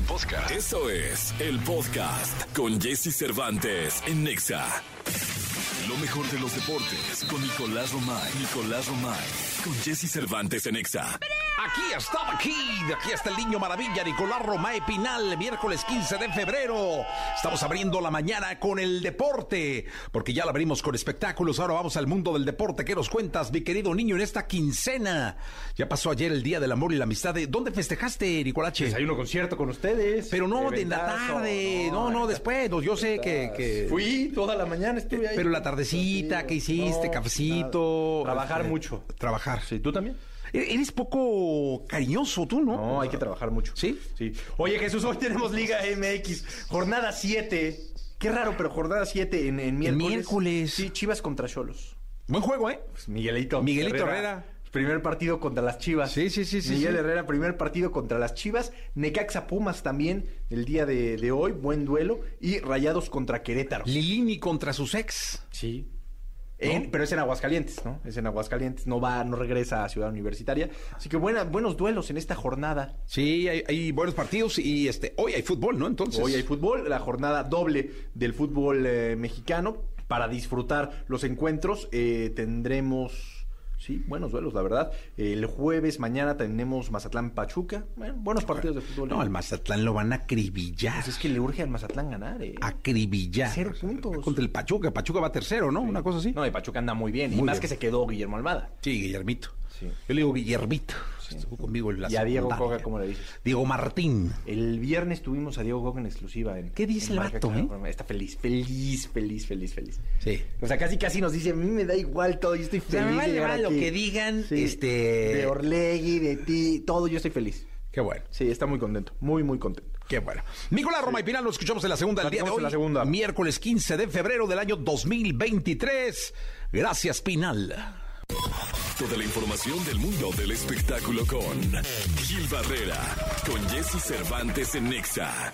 Podcast. Eso es el podcast con Jesse Cervantes en Nexa. Lo mejor de los deportes con Nicolás Romay. Nicolás Romay. Con Jesse Cervantes en Nexa. Aquí estaba aquí, de aquí está el niño maravilla, Nicolás Romae Pinal, miércoles 15 de febrero. Estamos abriendo la mañana con el deporte, porque ya la abrimos con espectáculos. Ahora vamos al mundo del deporte. ¿Qué nos cuentas, mi querido niño, en esta quincena? Ya pasó ayer el Día del Amor y la Amistad. ¿Dónde festejaste, Nicolache? Hay un concierto con ustedes. Pero no de la tarde, no, no, después. no, Yo sé que, que- Fui toda la mañana, estuve ahí. Pero la tardecita, ¿qué hiciste? No, Cafecito. nada. Trabajar Este, mucho. Trabajar. Sí, ¿tú también? Eres poco cariñoso tú, ¿no? No, hay que trabajar mucho. ¿Sí? Sí. Oye, Jesús, hoy tenemos Liga MX, jornada 7. Qué raro, pero jornada 7 en, en miércoles. miércoles. Sí, Chivas contra Cholos. Buen juego, ¿eh? Pues Miguelito. Miguelito Herrera. Primer partido contra las Chivas. Sí, sí, sí, sí, Miguel sí. Herrera, primer partido contra las Chivas. Necaxa Pumas también el día de, de hoy, buen duelo. Y Rayados contra Querétaro. Lilini contra sus ex. Sí. Pero es en Aguascalientes, ¿no? Es en Aguascalientes, no va, no regresa a Ciudad Universitaria. Así que buena, buenos duelos en esta jornada. Sí, hay, hay buenos partidos y este hoy hay fútbol, ¿no? Entonces. Hoy hay fútbol, la jornada doble del fútbol eh, mexicano. Para disfrutar los encuentros eh, tendremos, sí, buenos duelos, la verdad. El jueves, mañana tenemos Mazatlán-Pachuca. Bueno, buenos partidos de fútbol. No, al Mazatlán lo van a acribillar. Pues es que le urge al Mazatlán ganar, ¿eh? Acribillar. Cero puntos. Contra el Pachuca. Pachuca va tercero, ¿no? Una cosa así. No, de Pachuca anda muy bien. y más bien. que se quedó Guillermo Almada. Sí, Guillermito. Sí. Yo le digo Guillermito. Estuvo conmigo en la Y a Diego secundaria. Coca, ¿cómo le dices? Diego Martín. El viernes tuvimos a Diego Coca en exclusiva. En, ¿Qué dice en el Marca vato, Claro. Está feliz, feliz, feliz, feliz, feliz. Sí. O sea, casi casi nos dice, a mí me da igual todo, yo estoy sea, feliz. me vale lo aquí". que digan, Sí. este- De Orlegui, de ti, todo, yo estoy feliz. Qué bueno. Sí, está muy contento, muy, muy contento. Qué bueno. Nicolás Roma y Pinal, lo escuchamos en la segunda del día de hoy. en la segunda. Miércoles 15 de febrero del año 2023. Gracias, Pinal. Toda la información del mundo del espectáculo con Gil Barrera. Con Jesse Cervantes en Nexa.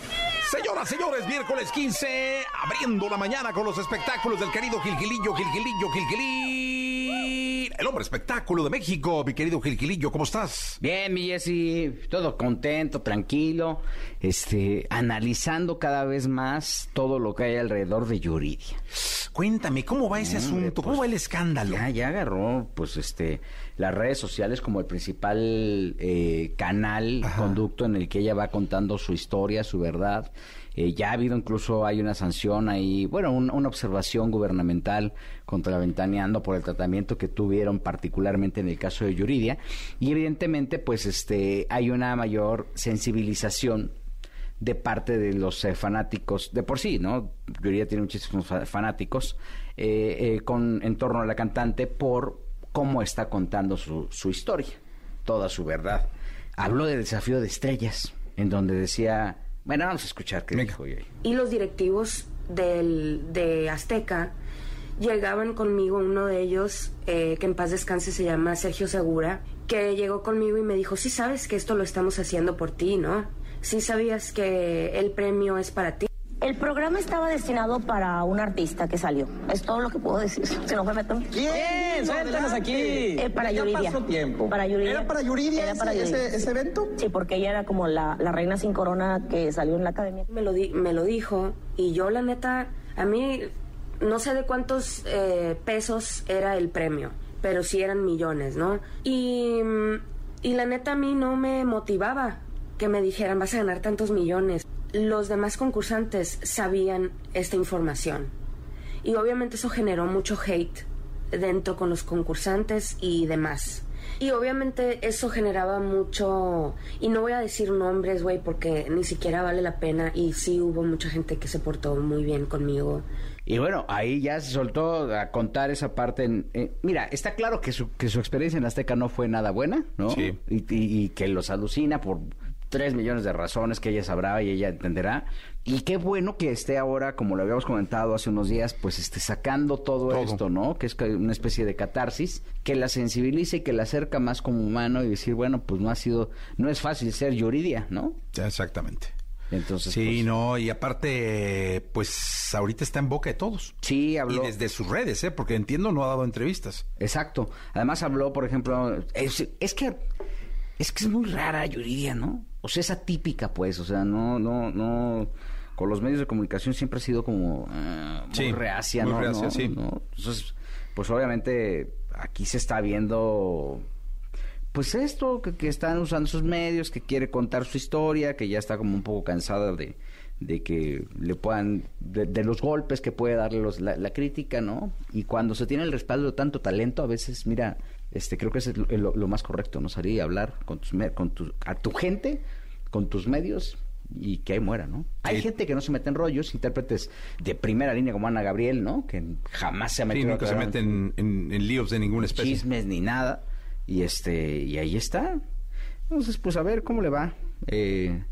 Señoras, señores, miércoles 15, abriendo la mañana con los espectáculos del querido Gilgilillo, Gilgilillo, Gilgilín. El hombre espectáculo de México, mi querido Gilgilillo, ¿cómo estás? Bien, mi Jessy, todo contento, tranquilo, este, analizando cada vez más todo lo que hay alrededor de Yuridia. Cuéntame, ¿cómo va ese Hombre, asunto? ¿Cómo pues, va el escándalo? Ya, ya agarró, pues, este, las redes sociales como el principal eh, canal, Ajá. conducto en el que ella va contando su historia, su verdad. Eh, ya ha habido incluso, hay una sanción ahí, bueno, un- una observación gubernamental contra Ventaneando por el tratamiento que tuvieron particularmente en el caso de Yuridia. Y evidentemente, pues, este, hay una mayor sensibilización de parte de los eh, fanáticos, de por sí, ¿no? Yuridia tiene muchísimos fa- fanáticos eh, eh, con, en torno a la cantante por cómo está contando su, su historia, toda su verdad. Habló de desafío de estrellas, en donde decía, bueno, vamos a escuchar qué Venga. dijo y los directivos del, de Azteca llegaban conmigo, uno de ellos, eh, que en paz descanse se llama Sergio Segura, que llegó conmigo y me dijo, sí sabes que esto lo estamos haciendo por ti, ¿no? Sí sabías que el premio es para ti. El programa estaba destinado para un artista que salió. Es todo lo que puedo decir. Si no me meto. ¿Quién? Suéltanos aquí. Eh, para ya Yuridia. pasó tiempo. Para Yuridia. ¿Era para Yuridia, Era para ese, Yuridia. ese- ese evento? Sí, porque ella era como la, la reina sin corona que salió en la academia. Me lo, di- me lo dijo y yo la neta, a mí no sé de cuántos eh, pesos era el premio, pero sí eran millones, ¿no? Y, y la neta a mí no me motivaba que me dijeran vas a ganar tantos millones. Los demás concursantes sabían esta información y obviamente eso generó mucho hate dentro con los concursantes y demás. Y obviamente eso generaba mucho, y no voy a decir nombres, güey, porque ni siquiera vale la pena, y sí hubo mucha gente que se portó muy bien conmigo. Y bueno, ahí ya se soltó a contar esa parte. En, eh, mira, está claro que su, que su experiencia en Azteca no fue nada buena, ¿no? Sí. Y, y- y que los alucina por tres millones de razones que ella sabrá y ella entenderá. Y qué bueno que esté ahora, como lo habíamos comentado hace unos días, pues esté sacando todo, Todo. esto, ¿no? Que es una especie de catarsis que la sensibiliza y que la acerca más como humano y decir, bueno, pues no ha sido, no es fácil ser Yuridia, ¿no? Exactamente. Entonces, Sí, pues, no, y aparte, pues ahorita está en boca de todos. Sí, habló. Y desde sus redes, ¿eh? Porque entiendo, no ha dado entrevistas. Exacto. Además habló, por ejemplo, es, es que es que es muy rara Yuridia, ¿no? O sea, es atípica, pues, o sea, no, no, no, con los medios de comunicación siempre ha sido como eh, muy Sí, reacia, muy ¿no? reacia, ¿no? sí. ¿no? Entonces, pues obviamente aquí se está viendo, pues esto, que, que están usando sus medios, que quiere contar su historia, que ya está como un poco cansada de, de que le puedan, de, de los golpes que puede darle los- la, la crítica, ¿no? Y cuando se tiene el respaldo de tanto talento, a veces, mira, este creo que es lo, más correcto, ¿no? Salir y hablar con tus, con tu, a tu gente, con tus medios y que ahí muera, ¿no? Hay Sí. gente que no se mete en rollos, intérpretes de primera línea como Ana Gabriel, ¿no? Que jamás se ha Sí, metido nunca se meten en, en líos de ninguna especie. chismes ni nada. Y este, y ahí está. Entonces, pues a ver cómo le va eh,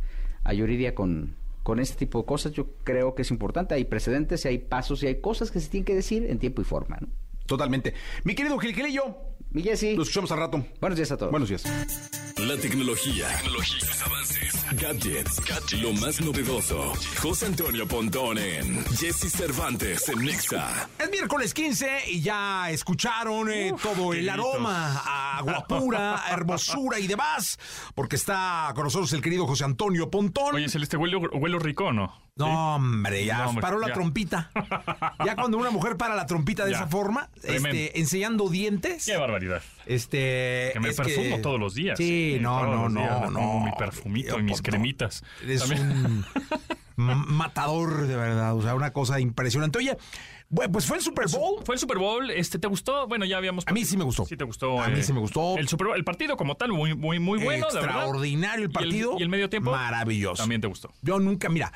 a Yuridia con, con este tipo de cosas. Yo creo que es importante. Hay precedentes y hay pasos y hay cosas que se tienen que decir en tiempo y forma. ¿no? Totalmente. Mi querido Gilgilillo, Mi Jessy, lo escuchamos al rato. buenos días a todos. Buenos días. La tecnología, tecnologías, avances, gadgets, lo más novedoso. José Antonio Pontón en Jesse Cervantes en Nexa. Es miércoles 15 y ya escucharon eh, todo el aroma a guapura, a hermosura y demás, porque está con nosotros el querido José Antonio Pontón. Oye, Celeste, ¿huelo, huelo rico no? No, hombre, ya No, hombre, paró la ya. trompita. Ya cuando una mujer para la trompita de Ya. esa forma, este, enseñando dientes. Qué barbaridad. Este, Que me es perfumo todos los días. Sí, no, no, no, días no. Mi perfumito y mis No, cremitas. También- un matador, de verdad. O sea, una cosa impresionante. Oye, pues fue el Super Bowl. Fue el Super Bowl, este, ¿te gustó? Bueno, ya habíamos... A mí sí me gustó. Sí te gustó. A mí eh, sí me gustó. El Super Bowl, el partido como tal, muy, muy, muy bueno. Extraordinario el ¿Y partido. ¿Y el, medio tiempo? Maravilloso. También te gustó. Yo nunca, mira,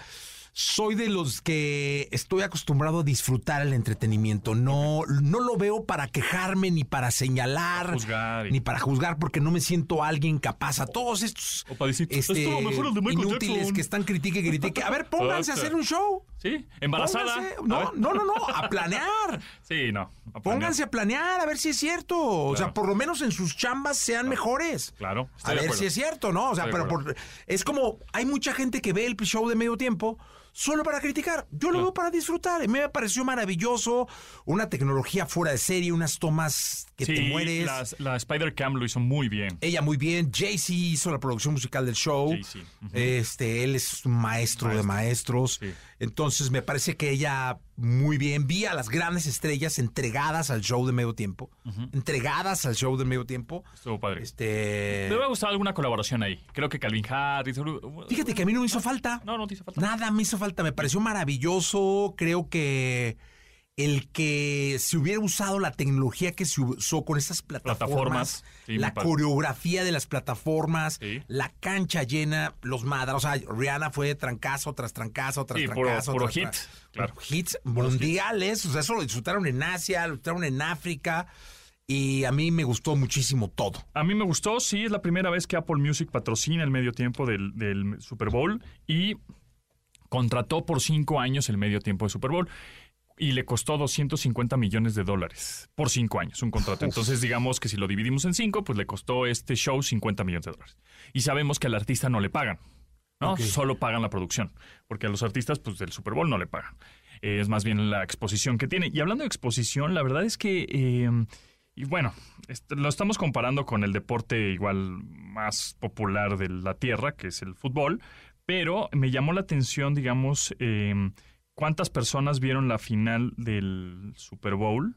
soy de los que estoy acostumbrado a disfrutar el entretenimiento. No, no lo veo para quejarme, ni para señalar, Para juzgar y- ni para juzgar, porque no me siento alguien capaz. A todos estos este, "Estuvo mejor el de Michael inútiles Jackson". que están critique critique. A ver, pónganse a hacer un show. ¿Sí? ¿Embarazada? Pónganse- No, no, no, no, a planear. Sí, no. a. Pónganse a planear, a ver si es cierto. O sea, por lo menos en sus chambas sean mejores. Claro, A de ver acuerdo. si es cierto, ¿no? O sea, Estoy pero por- es como, hay mucha gente que ve el show de medio tiempo solo para criticar. Yo lo veo para disfrutar. Y me pareció maravilloso. Una tecnología fuera de serie, unas tomas que sí, te mueres. las- la Spider Cam lo hizo muy bien. Ella muy bien. Jay-Z hizo la producción musical del show. Jay-Z, ujú. Este, él es un maestro, de maestros. sí. Entonces me parece que ella muy bien. Vi a las grandes estrellas entregadas al show de medio tiempo. Entregadas al show de medio tiempo. Estuvo padre. Este. Me hubiera gustado alguna colaboración ahí. Creo que Calvin Harris. Fíjate que a mí no me hizo falta. No, no te hizo falta. Nada me hizo falta. Me pareció maravilloso. Creo que el que se hubiera usado la tecnología que se usó con estas plataformas, Plataformas, sí, la coreografía de las plataformas, Sí. la cancha llena, los madras. O sea, Rihanna fue trancazo tras trancazo tras Sí, trancazo. puro tras hit, tras- claro. puro Hits mundiales. O sea, eso lo disfrutaron en Asia, lo disfrutaron en África. Y a mí me gustó muchísimo todo. A mí me gustó, sí, es la primera vez que Apple Music patrocina el medio tiempo del, del Super Bowl y contrató por cinco años el medio tiempo de Super Bowl y le costó 250 millones de dólares por cinco años, un contrato. Entonces, digamos que si lo dividimos en cinco, pues le costó este show 50 millones de dólares. Y sabemos que al artista no le pagan, ¿no? Solo pagan la producción, porque a los artistas, pues del Super Bowl no le pagan. Eh, es más bien la exposición que tiene. Y hablando de exposición, la verdad es que... eh, y bueno, lo estamos comparando con el deporte igual más popular de la tierra, que es el fútbol, pero me llamó la atención, digamos, eh, cuántas personas vieron la final del Super Bowl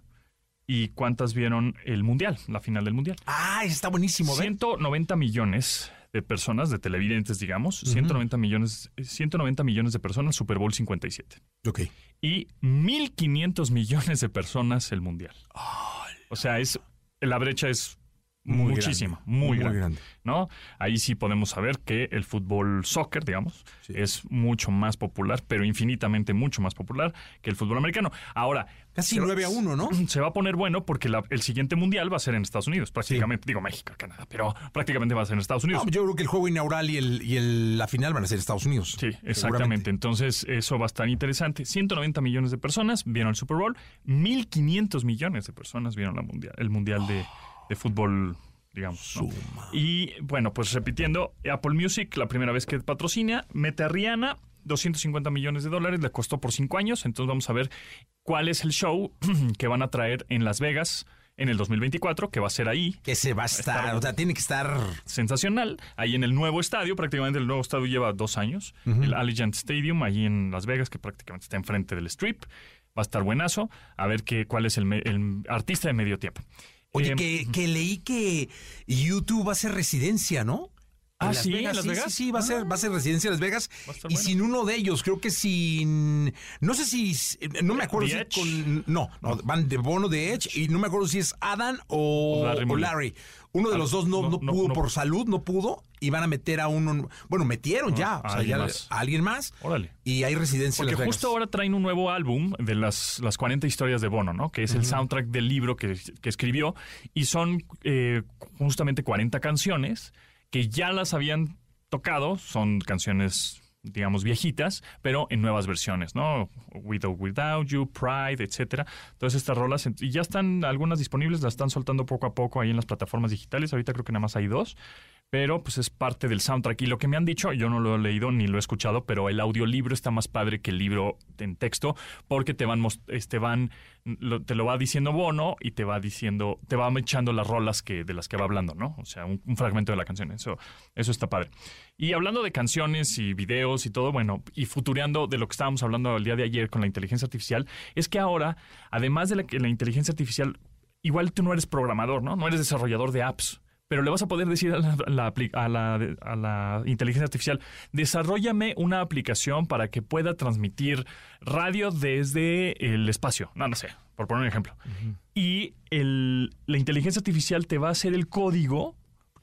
y cuántas vieron el Mundial, la final del Mundial. Ah, está buenísimo. ¿ven? 190 millones de personas, de televidentes, digamos, 190 millones, 190 millones de personas, Super Bowl 57 Ok. y 1.500 millones de personas el Mundial. O sea, es la brecha es Muy muchísima, grande, muy, muy grande, grande. ¿no? Ahí sí podemos saber que el fútbol soccer, digamos, es mucho más popular, pero infinitamente mucho más popular que el fútbol americano. Ahora, Casi se va- 9 a 1, ¿no? Se va a poner bueno porque la- el siguiente mundial va a ser en Estados Unidos, prácticamente, digo México, Canadá, pero prácticamente va a ser en Estados Unidos. No, yo creo que el juego inaugural y, el, y el- la final van a ser Estados Unidos. Sí, exactamente. Entonces, eso va a estar interesante. 190 millones de personas vieron el Super Bowl, 1.500 millones de personas vieron la mundial, el Mundial de, de Fútbol, digamos. ¿no? Y bueno, pues repitiendo, Apple Music, la primera vez que patrocina, mete a Rihanna, 250 millones de dólares, le costó por cinco años. Entonces, vamos a ver cuál es el show que van a traer en Las Vegas en el 2024, que va a ser ahí. Que se va a estar, o sea, tiene que estar... Sensacional. Ahí en el nuevo estadio, prácticamente el nuevo estadio lleva dos años. El Allegiant Stadium, ahí en Las Vegas, que prácticamente está enfrente del Strip. Va a estar buenazo. A ver qué, cuál es el, el artista de medio tiempo. Oye, Eh, que, que leí que YouTube ser residencia, ¿no? Ah, Las ¿sí? ¿En Las sí, Vegas? Sí, sí, va a ser, va a ser residencia en Las Vegas. Y bueno. sin uno de ellos, creo que sin. No sé si. No me acuerdo ¿The si con. No, no, van de Bono de Edge y no me acuerdo si es Adam o, O Larry o Mullen. Larry. Uno de Ah, los dos no, no, pudo no. por salud, no pudo. Y van a meter a uno. Bueno, metieron ya. a o sea, alguien ya más. a alguien más. Órale. Y hay residencia en Porque Las Vegas. justo ahora traen un nuevo álbum de las, las 40 historias de Bono, ¿no? Que es el soundtrack del libro que, que escribió. Y son eh, justamente 40 canciones que ya las habían tocado. Son canciones, digamos, viejitas, pero en nuevas versiones, ¿no? With or Without You, Pride, etcétera. Todas estas rolas. Y ya están algunas disponibles, las están soltando poco a poco ahí en las plataformas digitales. Ahorita creo que nada más hay dos pero pues es parte del soundtrack. Y lo que me han dicho, yo no lo he leído ni lo he escuchado, pero el audiolibro está más padre que el libro en texto, porque te van, este, van, lo- te lo va diciendo Bono y te va diciendo, te va echando las rolas que, de las que va hablando, ¿no? O sea, un, fragmento de la canción. Eso, eso está padre. Y hablando de canciones y videos y todo, bueno, y futureando de lo que estábamos hablando el día de ayer con la inteligencia artificial, es que ahora, además de la, la inteligencia artificial, igual tú no eres programador, ¿no? No eres desarrollador de apps pero le vas a poder decir a la, a la- a la inteligencia artificial, desarrollame una aplicación para que pueda transmitir radio desde el espacio. No, no sé, por poner un ejemplo. Y el- la inteligencia artificial te va a hacer el código.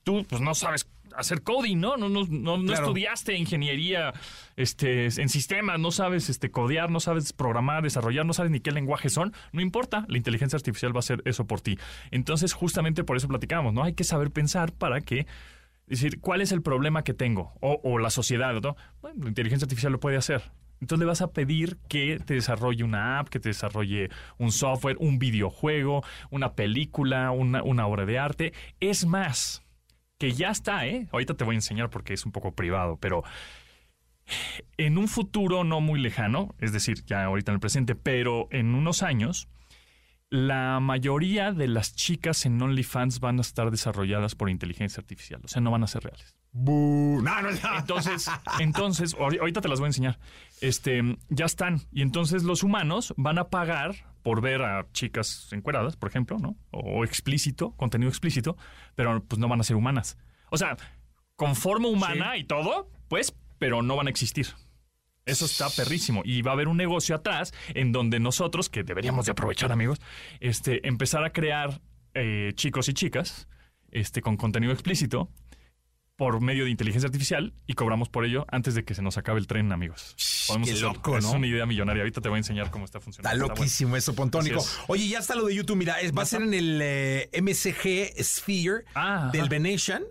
Tú, pues, no sabes hacer coding, ¿no? No, no, no, no Claro. estudiaste ingeniería este, en sistemas, no sabes este, codear, no sabes programar, desarrollar, no sabes ni qué lenguaje son. No importa, la inteligencia artificial va a hacer eso por ti. Entonces, justamente por eso platicamos, ¿no? Hay que saber pensar para que decir, ¿cuál es el problema que tengo? O, o la sociedad, ¿no? Bueno, la inteligencia artificial lo puede hacer. Entonces le vas a pedir que te desarrolle una app, que te desarrolle un software, un videojuego, una película, una, una obra de arte. Es más, que ya está, ¿eh? Ahorita te voy a enseñar porque es un poco privado, pero en un futuro no muy lejano, es decir, ya ahorita en el presente, pero en unos años, la mayoría de las chicas en OnlyFans van a estar desarrolladas por inteligencia artificial, o sea, no van a ser reales. No, no, no. Entonces, entonces, ahori- ahorita te las voy a enseñar. Este, ya están. Y entonces los humanos van a pagar por ver a chicas encueradas, por ejemplo, ¿no? O explícito, contenido explícito, pero pues no van a ser humanas. O sea, con forma humana y todo, pues, pero no van a existir. Eso está perrísimo. Y va a haber un negocio atrás en donde nosotros, que deberíamos de aprovechar, amigos, este, empezar a crear eh, chicos y chicas este, con contenido explícito por medio de inteligencia artificial y cobramos por ello antes de que se nos acabe el tren, amigos. qué hacerlo. loco, Es ¿no? una idea millonaria. Ahorita te voy a enseñar cómo está funcionando. Está loquísimo eso, Pontónico. Es. Oye, ya está lo de YouTube. Mira, es- va a ser en el eh, MSG Sphere Ah, del Venetian.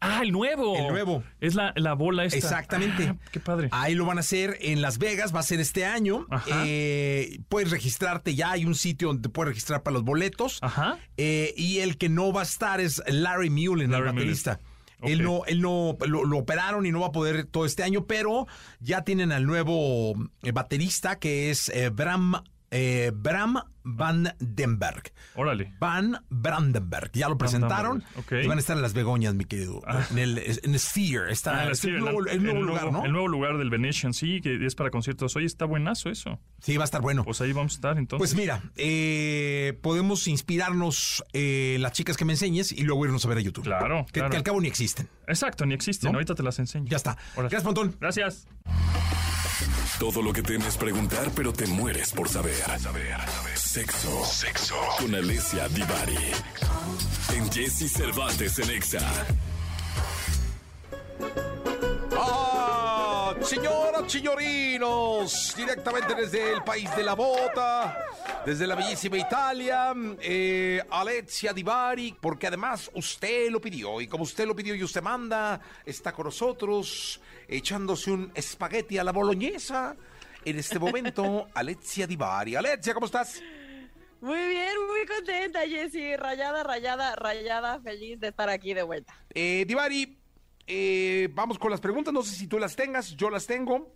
Ah, el nuevo. El nuevo. Es la, la bola esta. Exactamente. Ah, qué padre. Ahí lo van a hacer en Las Vegas, va a ser este año. Ajá. Eh, puedes registrarte ya, hay un sitio donde te puedes registrar para los boletos. Ajá. Eh, y el que no va a estar es Larry Mullen, Larry el baterista. Mullen. Él no, él no lo, lo operaron y no va a poder todo este año, pero ya tienen al nuevo eh, baterista que es eh, Bram, eh, Bram Van Denberg. Órale. Van Brandenberg. Ya lo presentaron. Brandenberg, ok. Y van a estar en las Begonias, mi querido. En el en Sphere. Está, Ah, el nuevo, el nuevo el lugar, ¿no? El nuevo lugar del Venetian, sí, que es para conciertos. Oye, está buenazo eso. Sí, va a estar bueno. Pues ahí vamos a estar entonces. Pues mira, eh, podemos inspirarnos eh, las chicas que me enseñes y luego irnos a ver a YouTube. Claro, Que, claro. que al cabo ni existen. Exacto, ni existen. ¿No? Ahorita te las enseño. Ya está. Órale. Gracias, Pontón. Gracias. Todo lo que temes preguntar, pero te mueres por saber. Sexo. Sexo. Con Alessia Divari. En Jesse Cervantes en Exa. Ah, señoras, señorinos, directamente desde el país de la bota, desde la bellísima Italia, eh, Alexia Divari, porque además usted lo pidió, y como usted lo pidió y usted manda, está con nosotros echándose un espagueti a la boloñesa. En este momento, Alexia Divari. Alexia, ¿cómo estás? Muy bien, muy contenta, Jessy. Rayada, rayada, rayada. Feliz de estar aquí de vuelta. Eh, Divari, eh, vamos con las preguntas, no sé si tú las tengas, yo las tengo.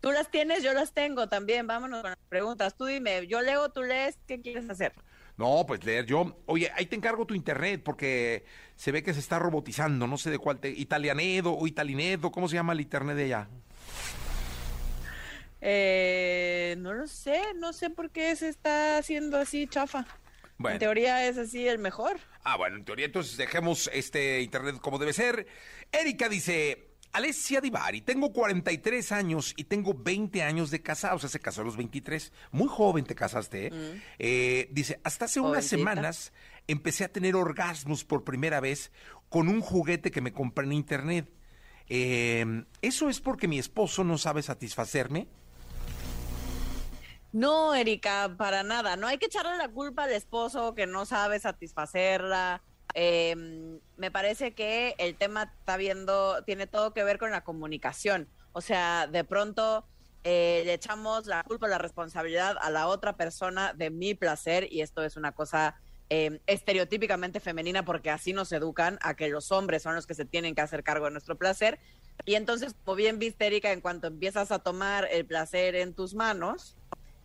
Tú las tienes, yo las tengo también. Vámonos con las preguntas. Tú dime, yo leo, tú lees, ¿qué quieres hacer? No, pues leer yo. Oye, ahí te encargo tu internet porque se ve que se está robotizando. No sé de cuál te. Italianedo o Italinedo. ¿Cómo se llama el internet de allá? Eh, no lo sé, no sé por qué se está haciendo así chafa. Bueno. En teoría es así el mejor. Ah, bueno, en teoría entonces dejemos este internet como debe ser. Erika dice, Alessia Divari, tengo 43 años y tengo 20 años de casada, o sea, se casó a los 23. Muy joven te casaste, ¿eh? Eh, dice, hasta hace unas semanas empecé a tener orgasmos por primera vez con un juguete que me compré en internet. Eh, ¿Eso es porque mi esposo no sabe satisfacerme? No, Erika, para nada. No hay que echarle la culpa al esposo que no sabe satisfacerla. Eh, me parece que el tema está viendo, tiene todo que ver con la comunicación. O sea, de pronto eh, le echamos la culpa, la responsabilidad a la otra persona de mi placer y esto es una cosa eh, estereotípicamente femenina porque así nos educan a que los hombres son los que se tienen que hacer cargo de nuestro placer. Y entonces, como bien viste, Erika, en cuanto empiezas a tomar el placer en tus manos,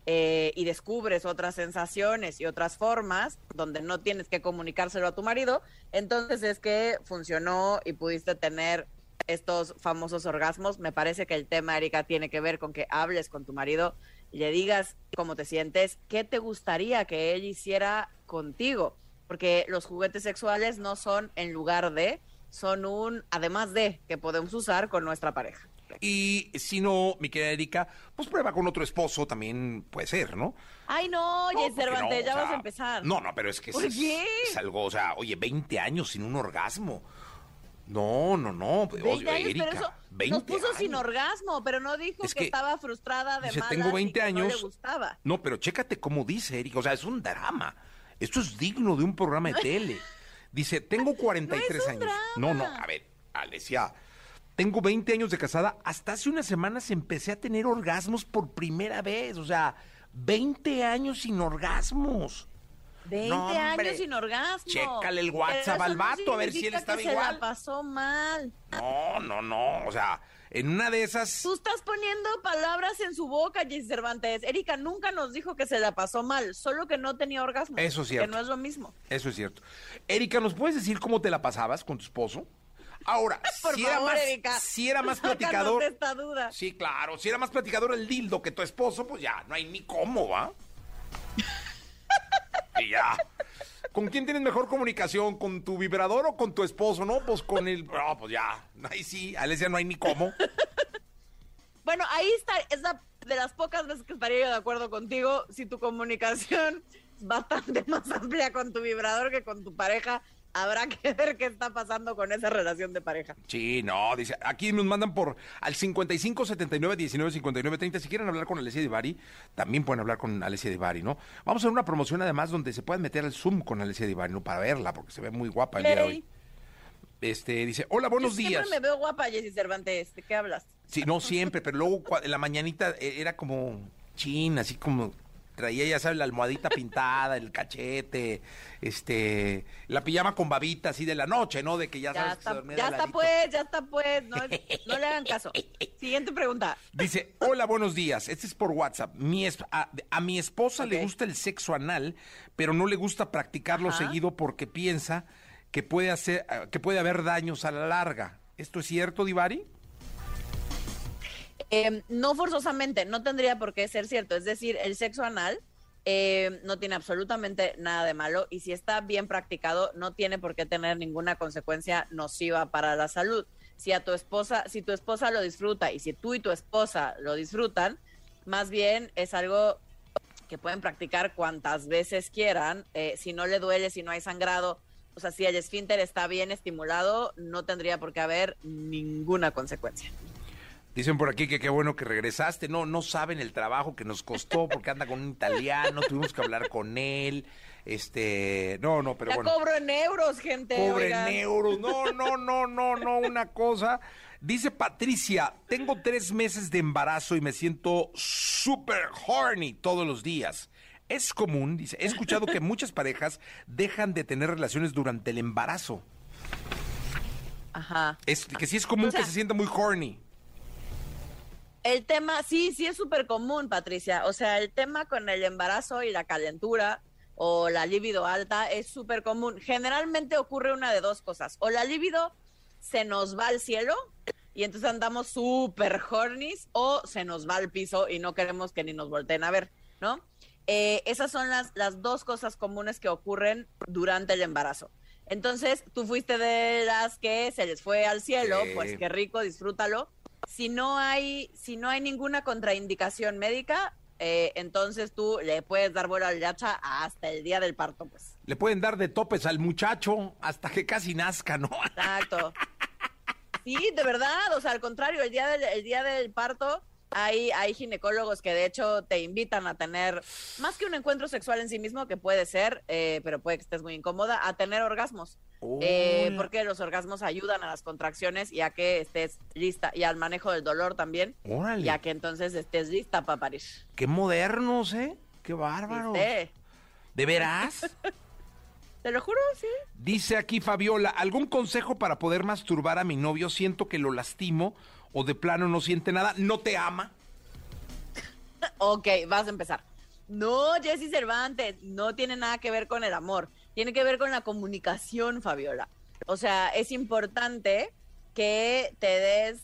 eh, y descubres otras sensaciones y otras formas donde no tienes que comunicárselo a tu marido, entonces es que funcionó y pudiste tener estos famosos orgasmos. Me parece que el tema, Erika, tiene que ver con que hables con tu marido y le digas cómo te sientes, qué te gustaría que él hiciera contigo, porque los juguetes sexuales no son en lugar de, son un además de que podemos usar con nuestra pareja. Y si no, mi querida Erika, pues prueba con otro esposo, también puede ser, ¿no? Ay, no, No, porque Cervantes, no, ya o vas a empezar. No, no, pero es que es, es algo, o sea, oye, 20 años sin un orgasmo. No, no, no. 20 oye, años, Erika, pero eso 20 nos puso sin años. orgasmo, pero no dijo Es que, que estaba frustrada de Dice, malas tengo y 20 que años. no le gustaba. No, pero chécate cómo dice Erika, o sea, es un drama. Esto es digno de un programa de tele. Dice, tengo 43 un años. drama. No, no, a ver, Alesia. Tengo 20 años de casada. Hasta hace unas semanas empecé a tener orgasmos por primera vez. O sea, 20 años sin orgasmos. 20 No, hombre. años sin orgasmo. Chécale el WhatsApp al no vato, a ver si él estaba que Se igual. la pasó mal. No, no, no. O sea, en una de esas. Tú estás poniendo palabras en su boca, Jessy Cervantes. Erika nunca nos dijo que se la pasó mal, solo que no tenía orgasmo. Eso es cierto. Que no es lo mismo. Eso es cierto. Erika, ¿nos puedes decir cómo te la pasabas con tu esposo? Ahora, Por si, era más, Erika. si era más platicador. esta duda. Sí, claro. Si era más platicador el dildo que tu esposo, pues ya, no hay ni cómo, ¿va? y ya. ¿Con quién tienes mejor comunicación? ¿Con tu vibrador o con tu esposo? No, pues con el. No, pues ya. Ahí sí, Alesia, no hay ni cómo. Bueno, ahí está, es la de las pocas veces que estaría yo de acuerdo contigo. Si tu comunicación es bastante más amplia con tu vibrador que con tu pareja, habrá que ver qué está pasando con esa relación de pareja. Sí, no, dice, aquí nos mandan por al 55 79 19 59 30. Si quieren hablar con Alessia Divari, también pueden hablar con Alessia Divari, ¿no? Vamos a hacer una promoción además donde se pueden meter al Zoom con Alessia Divari, ¿no? Para verla, porque se ve muy guapa el día de hoy. Este, dice, hola, buenos Yo días. Siempre me veo guapa, Jessy Cervantes. ¿De qué hablas? Sí, no siempre, pero luego en la mañanita eh, era como chin, así como traía, ya sabes, la almohadita pintada, el cachete, este, la pijama con babita así de la noche, ¿no? De que ya, Ya sabes que se está, dormía ya está pues, ya está pues. No, no le hagan caso. Siguiente pregunta. Dice, hola, buenos días. Este es por WhatsApp. Mi es- a, a mi esposa le gusta el sexo anal, pero no le gusta practicarlo Ajá. seguido porque piensa que puede hacer, que puede haber daños a la larga. ¿Esto es cierto, Divari? Eh, no forzosamente, no tendría por qué ser cierto. Es decir, el sexo anal eh, no tiene absolutamente nada de malo y si está bien practicado, no tiene por qué tener ninguna consecuencia nociva para la salud. Si a tu esposa, si tu esposa lo disfruta y si tú y tu esposa lo disfrutan, más bien es algo que pueden practicar cuantas veces quieran. eh, si no le duele, si no hay sangrado, o sea, si el esfínter está bien estimulado, no tendría por qué haber ninguna consecuencia. Dicen por aquí que qué bueno que regresaste. No, no saben el trabajo que nos costó porque anda con un italiano, tuvimos que hablar con él. Este, no, no, pero bueno. cobro en euros, gente. Pobre oigan. euros. No, no, no, no, no, una cosa. Dice Patricia, tengo tres meses de embarazo y me siento súper horny todos los días. Es común, dice, he escuchado que muchas parejas dejan de tener relaciones durante el embarazo. Ajá. Es, que sí es común O sea- que se sienta muy horny. El tema, sí, sí es súper común, Patricia. O sea, el tema con el embarazo y la calentura o la libido alta es súper común. Generalmente ocurre una de dos cosas. O la libido se nos va al cielo y entonces andamos súper hornies o se nos va al piso y no queremos que ni nos volteen a ver, ¿no? Eh, esas son las, las dos cosas comunes que ocurren durante el embarazo. Entonces, tú fuiste de las que se les fue al cielo, Sí. pues qué rico, disfrútalo. Si no hay, si no hay ninguna contraindicación médica, eh, entonces tú le puedes dar vuelo al yacha hasta el día del parto, pues. Le pueden dar de topes al muchacho hasta que casi nazca, ¿no? Exacto. Sí, de verdad, o sea, al contrario, el día del, el día del parto hay, hay ginecólogos que de hecho te invitan a tener, más que un encuentro sexual en sí mismo, que puede ser, eh, pero puede que estés muy incómoda, a tener orgasmos. Eh, Hola. porque los orgasmos ayudan a las contracciones y a que estés lista, y al manejo del dolor también, Órale. y a que entonces estés lista para parir. Qué modernos, ¿eh? Qué bárbaros. ¿Viste? ¿De veras? Te lo juro, sí. Dice aquí Fabiola, ¿algún consejo para poder masturbar a mi novio? Siento que lo lastimo o de plano no siente nada, no te ama. Ok, vas a empezar. No, Jessy Cervantes, no tiene nada que ver con el amor, tiene que ver con la comunicación, Fabiola. O sea, es importante que te des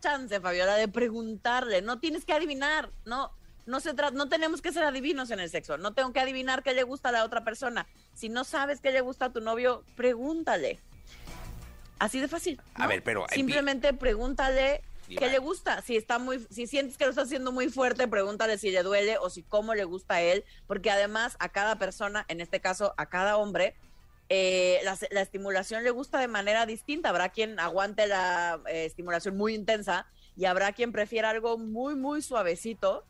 chance, Fabiola, de preguntarle. No tienes que adivinar, no, no se trata, no tenemos que ser adivinos en el sexo. No tengo que adivinar qué le gusta a la otra persona. Si no sabes qué le gusta a tu novio, pregúntale. Así de fácil. A ver, pero, eh, simplemente pregúntale qué le gusta. Si está muy, si sientes que lo está haciendo muy fuerte, pregúntale si le duele o si cómo le gusta a él, porque además a cada persona, en este caso a cada hombre, eh, la, la estimulación le gusta de manera distinta. Habrá quien aguante la eh, estimulación muy intensa y habrá quien prefiera algo muy, muy suavecito.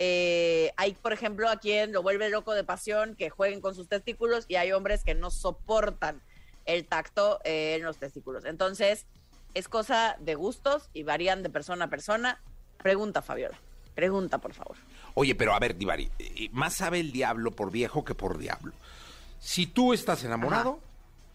Eh, hay, por ejemplo, a quien lo vuelve loco de pasión que jueguen con sus testículos y hay hombres que no soportan el tacto eh, en los testículos. Entonces, es cosa de gustos y varían de persona a persona. Pregunta, Fabiola. Pregunta, por favor. Oye, pero a ver, Divari, eh, más sabe el diablo por viejo que por diablo. Si tú estás enamorado,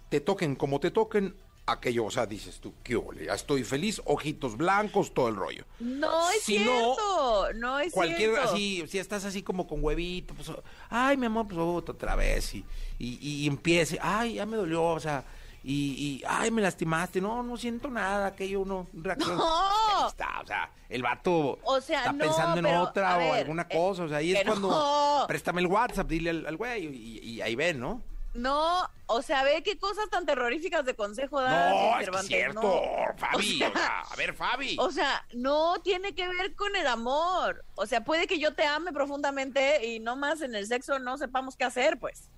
te toquen como te toquen, aquello, o sea, dices tú, qué ole, ya estoy feliz, ojitos blancos, todo el rollo. No es Si no, cierto. No, es Cualquier cierto. así, si estás así como con huevito, pues, ay, mi amor, pues otra, vez, y, y, y empiece, ay, ya me dolió, o sea, y, y, ay, me lastimaste, no, no siento nada, aquello no, reacción. No. Ahí está, o sea, el vato O sea, está no, pensando en otra o ver, alguna eh, cosa, o sea, ahí es cuando, no. préstame el WhatsApp, dile al al güey, y, y ahí ven, ¿no? No, o sea, ve qué cosas tan terroríficas de consejo das. No, es cierto, no. Fabi, O o sea, a ver, Fabi. O sea, no tiene que ver con el amor. O sea, puede que yo te ame profundamente y no más en el sexo no sepamos qué hacer, pues.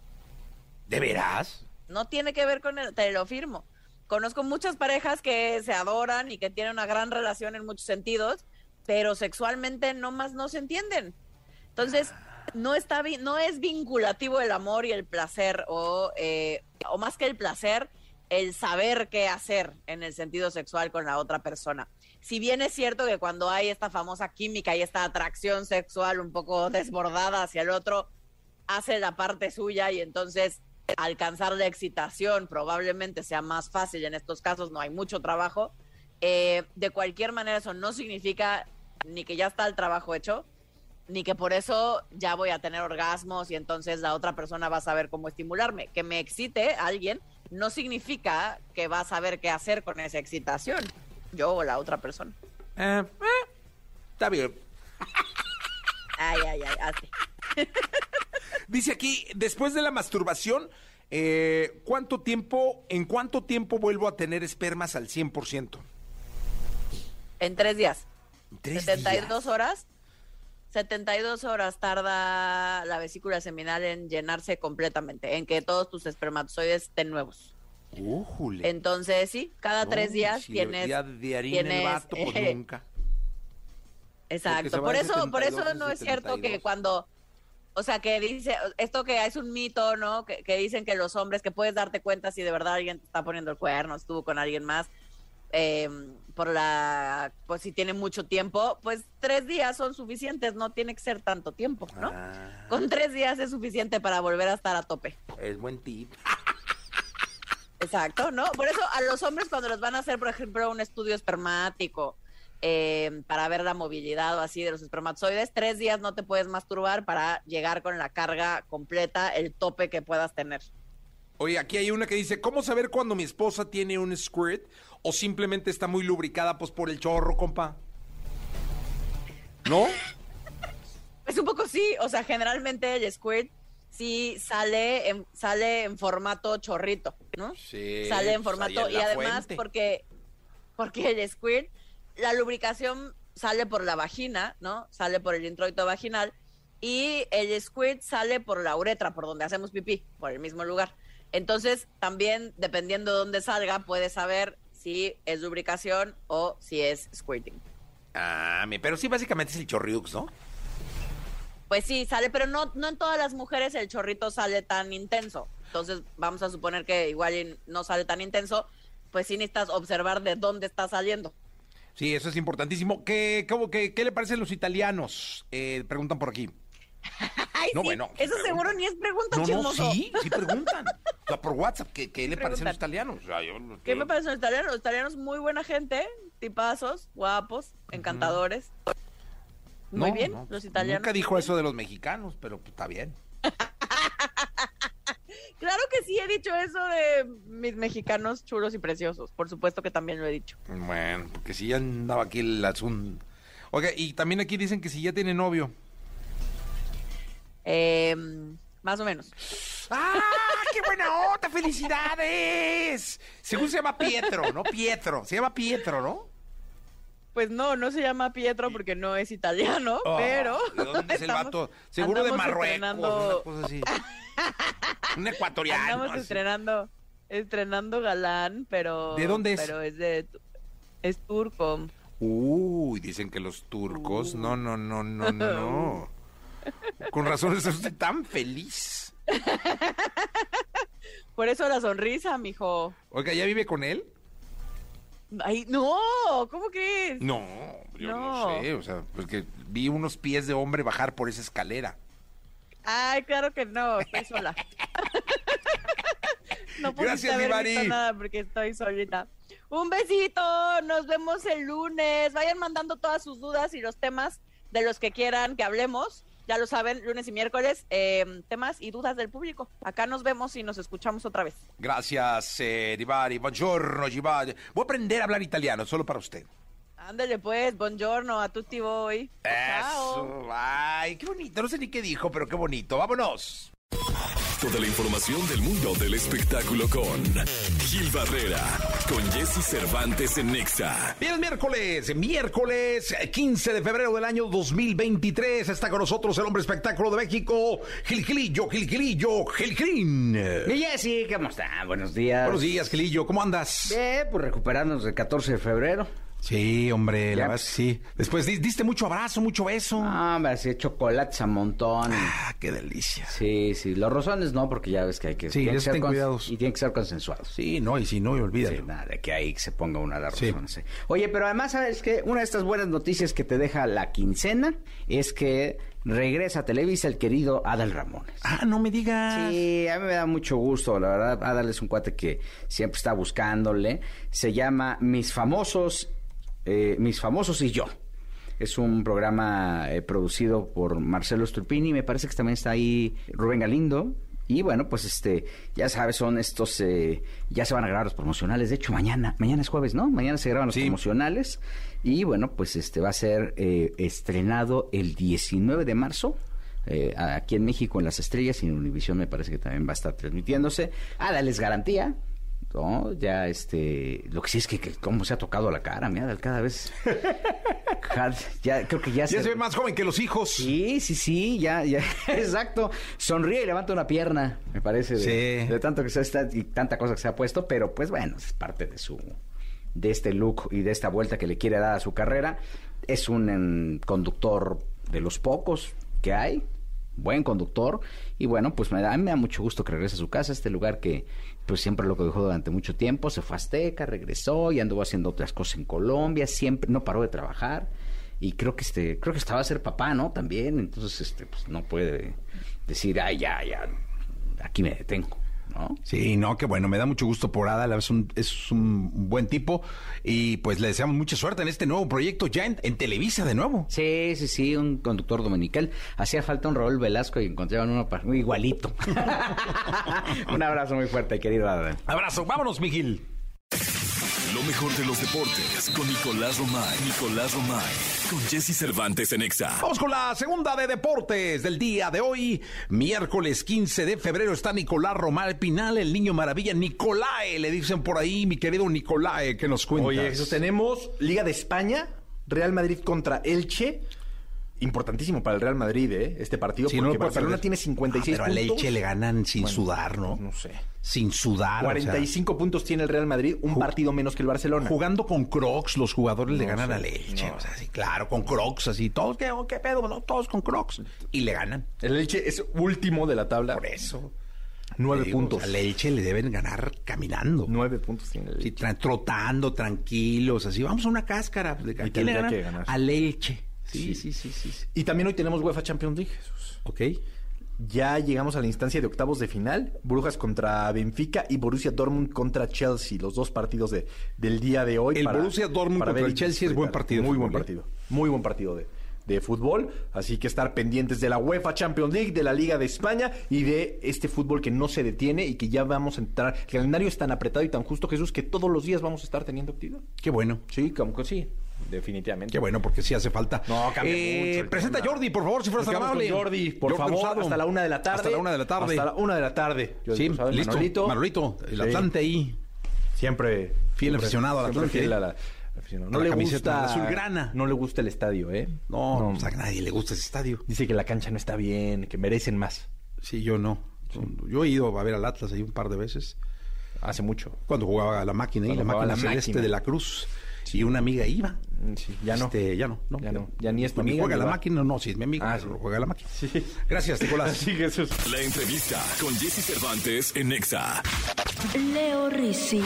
¿De veras? No tiene que ver con el, te lo firmo. Conozco muchas parejas que se adoran y que tienen una gran relación en muchos sentidos, pero sexualmente no más no se entienden. Entonces, no está no es vinculativo el amor y el placer, o, eh, o más que el placer, el saber qué hacer en el sentido sexual con la otra persona. Si bien es cierto que cuando hay esta famosa química y esta atracción sexual un poco desbordada hacia el otro, hace la parte suya y entonces alcanzar la excitación probablemente sea más fácil en estos casos, no hay mucho trabajo. Eh, de cualquier manera, eso no significa ni que ya está el trabajo hecho, ni que por eso ya voy a tener orgasmos y entonces la otra persona va a saber cómo estimularme. Que me excite alguien no significa que va a saber qué hacer con esa excitación, yo o la otra persona. Eh, eh, está bien. Ay, ay, ay, así. Dice aquí, después de la masturbación, eh, ¿cuánto tiempo, en cuánto tiempo vuelvo a tener espermas al 100%? En tres días. ¿Tres 72 horas. 72 horas tarda la vesícula seminal en llenarse completamente, en que todos tus espermatozoides estén nuevos. Újule. Entonces, sí, cada tres días si tienes. día de harina el tienes, vato, pues eh, nunca. Exacto. Por eso, por eso 72 no es cierto que 72. cuando. O sea, que dice, esto que es un mito, ¿no? Que, que dicen que los hombres, que puedes darte cuenta si de verdad alguien te está poniendo el cuerno, estuvo con alguien más, eh, por la, pues si tiene mucho tiempo, pues tres días son suficientes, no tiene que ser tanto tiempo, ¿no? Ah, Con tres días es suficiente para volver a estar a tope. es buen tip. Exacto, ¿no? Por eso a los hombres cuando les van a hacer, por ejemplo, un estudio espermático, eh, para ver la movilidad o así de los espermatozoides. Tres días no te puedes masturbar para llegar con la carga completa, el tope que puedas tener. Oye, aquí hay una que dice, ¿cómo saber cuando mi esposa tiene un squirt o simplemente está muy lubricada pues por el chorro, compa? ¿No? Es un poco sí, o sea, generalmente el squirt sí sale en, sale en formato chorrito, ¿no? Sí, Sale en pues, formato en y además fuente. porque porque el squirt, la lubricación sale por la vagina, ¿no? Sale por el introito vaginal y el squirt sale por la uretra, por donde hacemos pipí, por el mismo lugar. Entonces, también dependiendo de dónde salga, puedes saber si es lubricación o si es squirting. Ah, pero sí, básicamente es el chorriux, ¿no? Pues sí, sale, pero no, no en todas las mujeres el chorrito sale tan intenso. Entonces, vamos a suponer que igual no sale tan intenso, pues sí necesitas observar de dónde está saliendo. Sí, eso es importantísimo. ¿Qué, cómo, qué, qué le parecen los italianos? Eh, preguntan por aquí. Ay, No, sí, bueno, eso pregunta. seguro ni es pregunta, No, no, chismoso. sí, sí preguntan. O sea, por WhatsApp, ¿qué, qué le parecen los italianos? O sea, yo- ¿Qué me parecen los italianos? Los italianos muy buena gente, tipazos, guapos, encantadores. Muy No, bien, no, pues, los italianos. Nunca dijo eso de los mexicanos, pero pues, está bien. Claro que sí he dicho eso de mis mexicanos chulos y preciosos. Por supuesto que también lo he dicho. Bueno, porque si ya andaba aquí el asunto. Oiga, y también aquí dicen que si ya tiene novio. Eh, más o menos. ¡Ah, qué buena onda! ¡Felicidades! Según se llama Pietro, ¿no? Pietro. Se llama Pietro, ¿no? Pues no, no se llama Pietro porque no es italiano, Oh, pero. ¿De dónde es el estamos- vato? Seguro de Marruecos, estrenando- una cosa así. Un ecuatoriano. Así. estrenando, estrenando galán, pero. ¿De dónde es? Pero es de. Es turco. Uy, dicen que los turcos. No, no, no, no, no. Con razón está usted tan feliz. Por eso la sonrisa, mijo. Oiga, ¿ya vive con él? Ay, no, ¿cómo crees? No, yo no, No. sé. O sea, porque vi unos pies de hombre bajar por esa escalera. Ay, claro que no, estoy sola. no Gracias, haber Divari. visto nada porque estoy solita. Un besito, nos vemos el lunes. Vayan mandando todas sus dudas y los temas de los que quieran que hablemos. Ya lo saben, lunes y miércoles, eh, temas y dudas del público. Acá nos vemos y nos escuchamos otra vez. Gracias, eh, Divari. Buongiorno, Givari. Voy a aprender a hablar italiano, solo para usted. Ándale pues, buongiorno, a tutti voi. Chao. Eso, ay, qué bonito. No sé ni qué dijo, pero qué bonito. Vámonos. Toda la información del mundo del espectáculo con Gil Barrera, con Jesse Cervantes en Nexa. Bien, es miércoles, miércoles eh, 15 de febrero del año 2023. Está con nosotros el hombre espectáculo de México, Gil Gilillo, Gil Gilillo, Gil Gilín. Mi Jessy, ¿cómo está? Buenos días. Buenos días, Gilillo, ¿cómo andas? Bien, pues recuperarnos del 14 de febrero. Sí, hombre, la verdad que sí. Después di- diste mucho abrazo, mucho beso. Ah, me hacía chocolates a montón. Ah, qué delicia. Sí, sí. Los rosones no, porque ya ves que hay que... Sí, tienen que esos ser ten cons- cuidados. Y tienen que ser consensuados. Sí, no, y si no, olvídalo. Sí, nada, de que ahí se ponga una de Sí. rosones. sí. Oye, pero además, ¿sabes qué? Una de estas buenas noticias que te deja la quincena es que regresa a Televisa el querido Adal Ramones. Ah, no me digas. Sí, a mí me da mucho gusto, la verdad. Adal es un cuate que siempre está buscándole. Se llama Mis Famosos, eh, Mis Famosos y Yo. Es un programa eh, producido por Marcelo Stupini. Me parece que también está ahí Rubén Galindo. Y bueno, pues este, ya sabes, son estos, eh, ya se van a grabar los promocionales. De hecho, mañana, mañana es jueves, ¿no? Mañana se graban los Sí. promocionales. Y bueno, pues este va a ser eh, estrenado el 19 de marzo. eh, aquí en México en Las Estrellas y en Univisión me parece que también va a estar transmitiéndose. Adal es garantía, ¿no? Ya este, lo que sí es que, que cómo se ha tocado la cara, mi Adal, cada vez. Ya, creo que ya, Ya se ve más joven que los hijos. Sí, sí, sí, ya, ya, exacto. Sonríe y levanta una pierna, me parece, de, Sí. de tanto que se está y tanta cosa que se ha puesto, pero pues bueno, es parte de su, de este look y de esta vuelta que le quiere dar a su carrera. Es un em, conductor de los pocos que hay, buen conductor, y bueno, pues me da, a mí me da mucho gusto que regrese a su casa, este lugar que pues siempre lo dejó durante mucho tiempo, se fue a Azteca, regresó y anduvo haciendo otras cosas en Colombia, siempre, no paró de trabajar y creo que este creo que estaba a ser papá no también entonces este pues no puede decir ay ya ya aquí me detengo ¿no? Sí, no, qué bueno, me da mucho gusto por Adal, es un, es un buen tipo y pues le deseamos mucha suerte en este nuevo proyecto ya en, en Televisa de nuevo. Sí, sí, sí, un conductor dominical. Hacía falta un Raúl Velasco y encontraban uno igualito. un abrazo muy fuerte, querido Adal. Abrazo, vámonos, Miguel. Lo mejor de los deportes con Nicolás Romay. Nicolás Romay. Con Jesse Cervantes en Exa. Vamos con la segunda de deportes del día de hoy. Miércoles 15 de febrero está Nicolás Román Pinal, el niño maravilla. Nicolae, le dicen por ahí, mi querido Nicolae, que nos cuentas. Oye, eso tenemos Liga de España, Real Madrid contra Elche. Importantísimo para el Real Madrid, ¿eh? Este partido, Sí, no porque puede Barcelona perder. tiene 56 Ah, pero puntos. Elche le ganan sin Bueno, sudar, ¿no? No sé. Sin sudar. o sea, 45 puntos tiene el Real Madrid, un partido menos que el Barcelona. jugando con Crocs, los jugadores le No ganan sé, al Elche. no. O sea, sí, claro, con Crocs, así. Todos, ¿qué, qué pedo? No, todos con Crocs. Y le ganan. El Elche es último de la tabla. Por eso. Nueve Digo, puntos. Al Elche le deben ganar caminando. Nueve puntos tiene el Sí, tra- trotando, tranquilos, así. Vamos a una cáscara. ¿A quién le ganan? que ganar. Al Elche. Sí, sí, sí, sí. sí. Y también hoy tenemos UEFA Champions League, Jesús. Ok. Ya llegamos a la instancia de octavos de final. Brujas contra Benfica y Borussia Dortmund contra Chelsea. Los dos partidos de, del día de hoy. El Borussia Dortmund para contra el Chelsea es buen partido Muy buen ¿eh? partido. Muy buen partido de, de fútbol. Así que estar pendientes de la UEFA Champions League, de la Liga de España y de este fútbol que no se detiene y que ya vamos a entrar. El calendario es tan apretado y tan justo, Jesús, que todos los días vamos a estar teniendo actividad. Qué bueno. Sí, como que sí. Definitivamente. Qué bueno, porque sí hace falta. No, cambia Eh, mucho Presenta a. Jordi, por favor, si fueras tan amable. Jordi, por favor, Rosado. hasta la una de la tarde. Hasta la una de la tarde. Hasta la una de la tarde. Sí, listo. Manolito. Manolito, el Sí. Atlante ahí. Siempre. Fiel siempre- aficionado al Atlante, fiel a la- No la le gusta. azulgrana. No le gusta el estadio, ¿eh? No, pues a nadie le gusta ese estadio. Dice que la cancha no está bien, que merecen más. Sí, yo no. Yo he ido a ver al Atlas ahí un par de veces. Hace mucho. Cuando jugaba la máquina ahí, la máquina celeste máquina. de la Cruz. Y una amiga iba. Mm, Sí, ya no. Este, ya no, no. Ya no. Ya ni es tu amiga, juega la va. máquina, no, sí, es mi amiga, Ah, sí. juega la máquina. Sí. Gracias, Nicolás. Sí, Jesús. La entrevista con Jesse Cervantes en Exa. Leo Risi,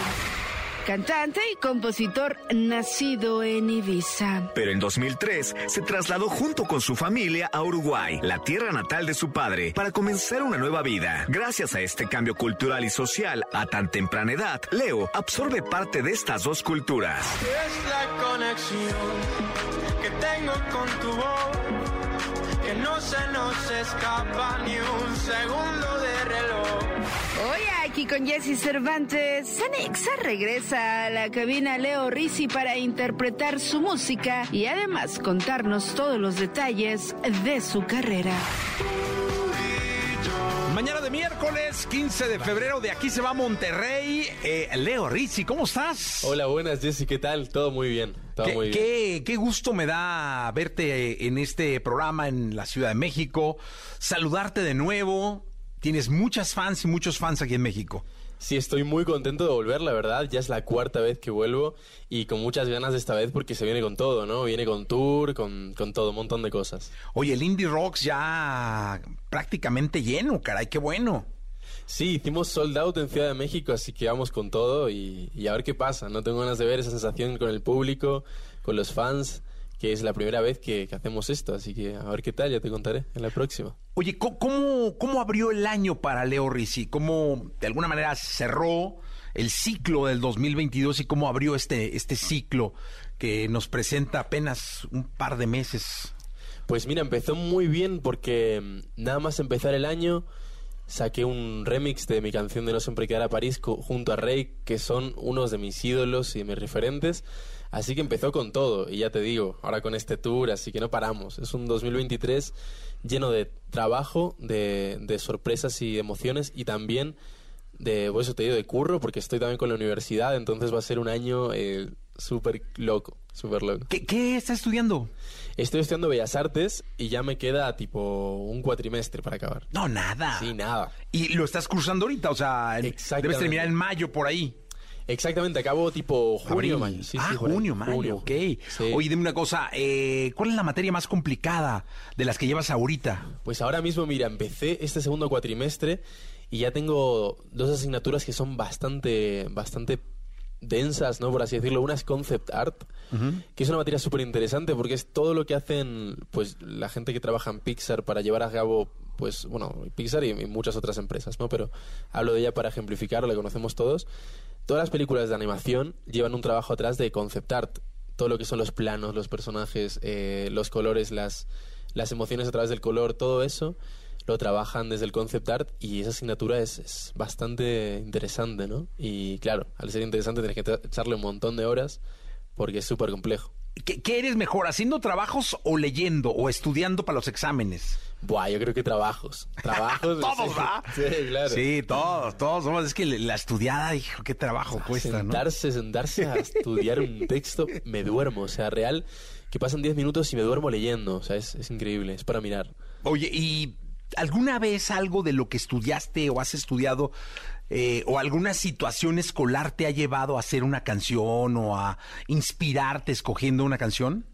cantante y compositor nacido en Ibiza. Pero en 2003 se trasladó junto con su familia a Uruguay, la tierra natal de su padre, para comenzar una nueva vida. Gracias a este cambio cultural y social a tan temprana edad, Leo absorbe parte de estas dos culturas. Es la conexión que tengo con tu voz, que no se nos escapa ni un segundo de reloj. Hoy aquí con Jesse Cervantes, Sanexa regresa a la cabina Leo Risi para interpretar su música y además contarnos todos los detalles de su carrera. Mañana de miércoles, 15 de febrero, de aquí se va a Monterrey. Eh, Leo Rizzi, ¿cómo estás? Hola, buenas Jessy, ¿qué tal? Todo muy bien, todo Qué, muy bien. qué- qué gusto me da verte en este programa en la Ciudad de México, saludarte de nuevo. Tienes muchas fans y muchos fans aquí en México. Sí, estoy muy contento de volver, la verdad. Ya es la cuarta vez que vuelvo y con muchas ganas de esta vez porque se viene con todo, ¿no? Viene con tour, con, con todo, un montón de cosas. Oye, el Indie Rocks ya prácticamente lleno, caray, qué bueno. Sí, hicimos sold out en Ciudad de México, así que vamos con todo y, y a ver qué pasa. No tengo ganas de ver esa sensación con el público, con los fans, que es la primera vez que, que hacemos esto, así que a ver qué tal, ya te contaré en la próxima. Oye, ¿cómo, cómo, abrió el año para Leo Rizzi? ¿Cómo de alguna manera cerró el ciclo del 2022 y cómo abrió este, este ciclo que nos presenta apenas un par de meses? Pues mira, empezó muy bien porque mm, nada más empezar el año saqué un remix de mi canción de No siempre quedar a París junto a Rey, que son unos de mis ídolos y mis referentes. Así que empezó con todo, y ya te digo, ahora con este tour, así que no paramos. Es un 2023 lleno de trabajo, de, de sorpresas y emociones, y también de, por eso te digo, de curro, porque estoy también con la universidad, entonces va a ser un año eh, súper loco, súper loco. ¿Qué, ¿Qué estás estudiando? Estoy estudiando Bellas Artes y ya me queda tipo un cuatrimestre para acabar. No, nada. Sí, nada. Y lo estás cursando ahorita, o sea, debes terminar en mayo por ahí. Exactamente, acabo tipo junio, mayo. Sí, ah, sí, junio, mayo, Junio. ok. Sí. Oye, dime una cosa, eh, ¿cuál es la materia más complicada de las que llevas ahorita? Pues ahora mismo, mira, empecé este segundo cuatrimestre y ya tengo dos asignaturas que son bastante, bastante densas, ¿no? Por así decirlo. Una es Concept Art, que es una materia súper interesante porque es todo lo que hacen pues la gente que trabaja en Pixar para llevar a cabo pues, bueno, Pixar y, muchas otras empresas, ¿no? Pero hablo de ella para ejemplificar, la conocemos todos. Todas las películas de animación llevan un trabajo atrás de concept art. Todo lo que son los planos, los personajes, eh, los colores, las, las emociones a través del color, todo eso lo trabajan desde el concept art y esa asignatura es, es bastante interesante, ¿no? Y claro, al ser interesante tienes que echarle un montón de horas porque es súper complejo. ¿Qué, qué eres mejor, haciendo trabajos o leyendo o estudiando para los exámenes? Buah, yo creo que trabajos. Trabajos. Todos, sí. ¿va? Sí, claro. Sí, todos, todos. Es que la estudiada, hijo, qué trabajo cuesta, ¿no? sentarse, sentarse a estudiar un texto, me duermo. O sea, real, que pasan 10 minutos y me duermo leyendo. O sea, es, es increíble, es para mirar. Oye, ¿y alguna vez algo de lo que estudiaste o has estudiado eh, o alguna situación escolar te ha llevado a hacer una canción o a inspirarte escogiendo una canción?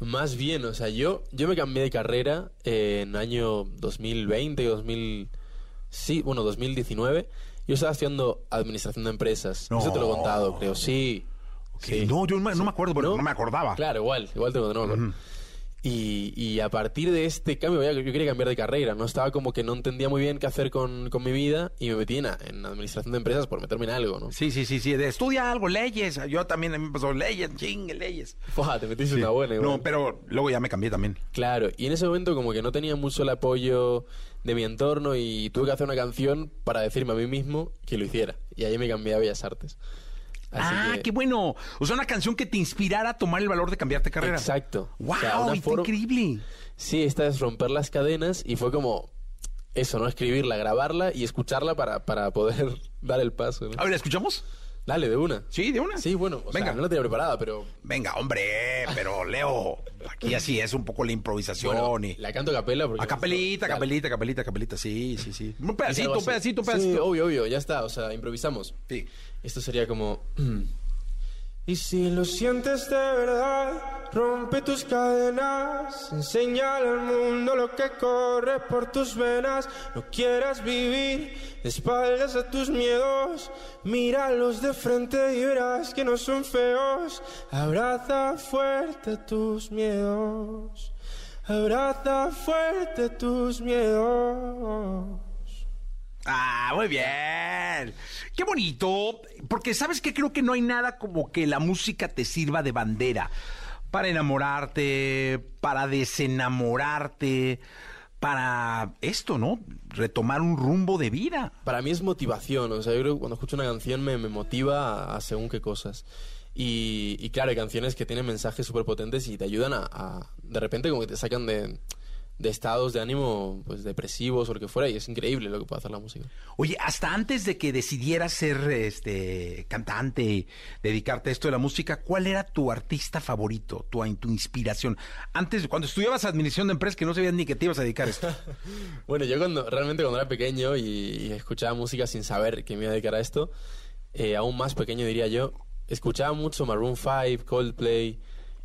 Más bien, o sea, yo, yo me cambié de carrera en año 2020, 2000... Sí, bueno, 2019. Yo estaba estudiando administración de empresas. Eso te lo he contado, creo. Sí. sí. No, yo no, me- no me acuerdo, porque no, me acordaba. Claro, igual, igual te lo no. Y, y a partir de este cambio, yo quería cambiar de carrera, ¿no? Estaba como que no entendía muy bien qué hacer con, con mi vida y me metí en, en administración de empresas por meterme en algo, ¿no? Sí, sí, sí, sí. De estudia algo, leyes. Yo también me pasó leyes, chingue, leyes. Fua, te metiste Sí. una buena, igual. No, pero luego ya me cambié también. Claro, y en ese momento como que no tenía mucho el apoyo de mi entorno y tuve que hacer una canción para decirme a mí mismo que lo hiciera. Y ahí me cambié a Bellas Artes. Así ah, que- qué bueno. O sea, una canción que te inspirara a tomar el valor de cambiarte carrera. Exacto. ¡Wow! O sea, forma- increíble. Sí, esta es romper las cadenas y fue como eso, ¿no? Escribirla, grabarla y escucharla para, para poder dar el paso. ¿no? A ver, ¿la escuchamos? Dale, de una. Sí, de una. Sí, bueno, o Venga. sea, no la tenía preparada, pero... Venga, hombre, pero Leo, aquí así es un poco la improvisación Bueno, y... la canto a capela porque... A capelita, Dale. capelita, capelita, capelita, sí, sí, sí. Un pedacito, un pedacito, un Sí, pedacito. obvio, obvio, ya está, o sea, improvisamos. Sí. Esto sería como... Y si lo sientes de verdad, rompe tus cadenas, enséñale al mundo lo que corre por tus venas. No quieras vivir de espaldas a tus miedos, míralos de frente y verás que no son feos. Abraza fuerte tus miedos, abraza fuerte tus miedos. Ah, muy bien. Qué bonito. Porque sabes que creo que no hay nada como que la música te sirva de bandera para enamorarte, para desenamorarte, para esto, ¿no? Retomar un rumbo de vida. Para mí es motivación, o sea, yo creo que cuando escucho una canción me, me motiva a, según qué cosas. Y, y claro, hay canciones que tienen mensajes súper potentes y te ayudan a, a- De repente como que te sacan de, de estados de ánimo pues depresivos o lo que fuera y es increíble lo que puede hacer la música. Oye, hasta antes de que decidieras ser este cantante y dedicarte a esto de la música, ¿cuál era tu artista favorito, tu, tu inspiración? Antes, cuando estudiabas administración de empresas, que no sabías ni que te ibas a dedicar a esto. Bueno, yo cuando realmente cuando era pequeño y, y escuchaba música sin saber que me iba a dedicar a esto, eh, aún más pequeño diría yo, escuchaba mucho Maroon 5, Coldplay,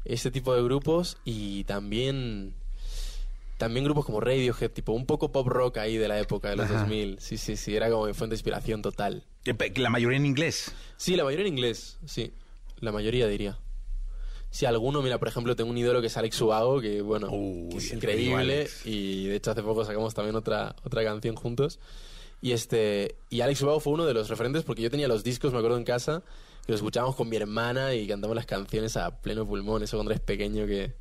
este tipo de grupos y también también grupos como Radiohead, tipo un poco pop rock ahí de la época de los Ajá. 2000. Sí, sí, sí, era como mi fuente de inspiración total. La mayoría en inglés. Sí, la mayoría en inglés, sí. La mayoría diría. Si alguno, mira, por ejemplo, tengo un ídolo que es Alex Ubago, que bueno, que es increíble. Y de hecho hace poco sacamos también otra, otra canción juntos. Y este. Y Alex Ubago fue uno de los referentes porque yo tenía los discos, me acuerdo en casa, que los escuchábamos con mi hermana y cantamos las canciones a pleno pulmón, eso cuando eres pequeño que.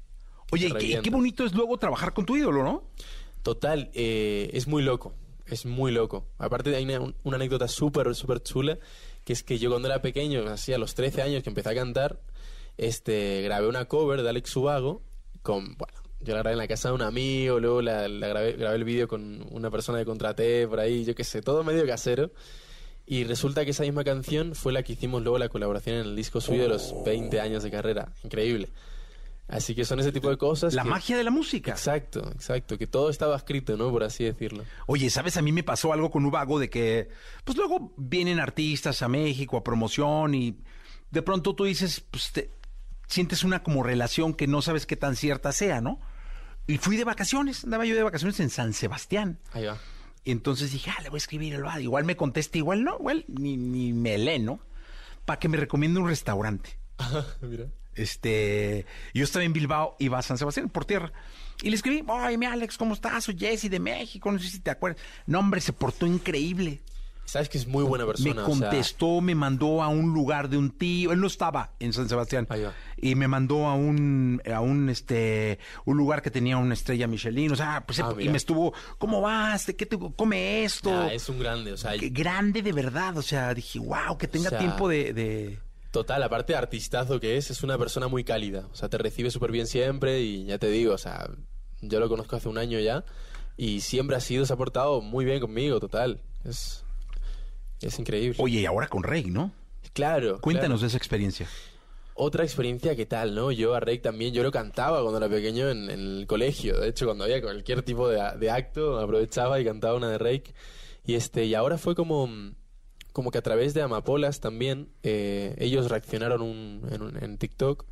Oye, y qué, bonito es luego trabajar con tu ídolo, ¿no? Total, eh, es muy loco, es muy loco. Aparte hay una, una anécdota súper, súper chula, que es que yo cuando era pequeño, así a los 13 años que empecé a cantar, este, grabé una cover de Alex Ubago con, bueno, yo la grabé en la casa de un amigo, luego la, la grabé, grabé el vídeo con una persona que contraté por ahí, yo qué sé, todo medio casero. Y resulta que esa misma canción fue la que hicimos luego la colaboración en el disco suyo de los 20 años de carrera. Increíble. Así que son ese tipo de cosas. La que- magia de la música. Exacto, exacto. Que todo estaba escrito, ¿no? Por así decirlo. Oye, ¿sabes? A mí me pasó algo con Ubago de que, pues luego vienen artistas a México a promoción y de pronto tú dices, pues te sientes una como relación que no sabes qué tan cierta sea, ¿no? Y fui de vacaciones, andaba yo de vacaciones en San Sebastián. Ahí va. Y entonces dije, ah, le voy a escribir el bar. Igual me contesta, igual no, igual ni, ni me lee, ¿no? Para que me recomiende un restaurante. Mira. Este, yo estaba en Bilbao, iba a San Sebastián por tierra. Y le escribí, oye, mi Alex, ¿cómo estás? Soy Jesse de México, no sé si te acuerdas. No, hombre, se portó increíble. Sabes que es muy buena persona. Me o sea, contestó, me mandó a un lugar de un tío. Él no estaba en San Sebastián. Y me mandó a un, a un, este, un lugar que tenía una estrella Michelin. O sea, pues, Ah, y me estuvo, ¿cómo vas? ¿De qué te come esto? nah, es un grande, o sea, grande de verdad. O sea, dije, wow, que tenga O sea, tiempo de, de- Total, aparte de artistazo que es, es una persona muy cálida. O sea, te recibe súper bien siempre y ya te digo, o sea, yo lo conozco hace un año ya y siempre ha sido, se ha portado muy bien conmigo, total. Es, es increíble. Oye, y ahora con Rey, ¿no? Claro. Cuéntanos claro. de esa experiencia. Otra experiencia que tal, ¿no? Yo a Rey también, yo lo cantaba cuando era pequeño en, en el colegio. De hecho, cuando había cualquier tipo de, de acto, aprovechaba y cantaba una de Rake. Y este, y ahora fue como, como que a través de Amapolas también, eh, ellos reaccionaron en, TikTok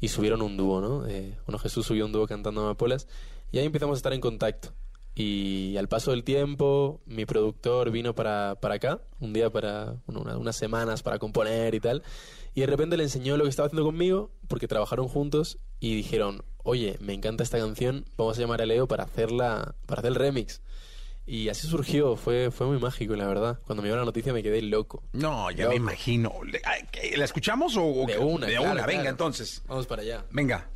y subieron un dúo, ¿no? Eh, Jesús subió un dúo cantando Amapolas y ahí empezamos a estar en contacto. Y al paso del tiempo, mi productor vino para, para acá, un día para, una- unas semanas para componer y tal. Y de repente le enseñó lo que estaba haciendo conmigo, porque trabajaron juntos y dijeron, oye, me encanta esta canción, vamos a llamar a Leo para hacerla, para hacer el remix. Y así surgió, fue, fue muy mágico, la verdad. Cuando me dio la noticia me quedé loco. No, ya Loco. me imagino. ¿La escuchamos o, o De qué? una, De claro, una, venga claro. entonces. Vamos para allá. Venga.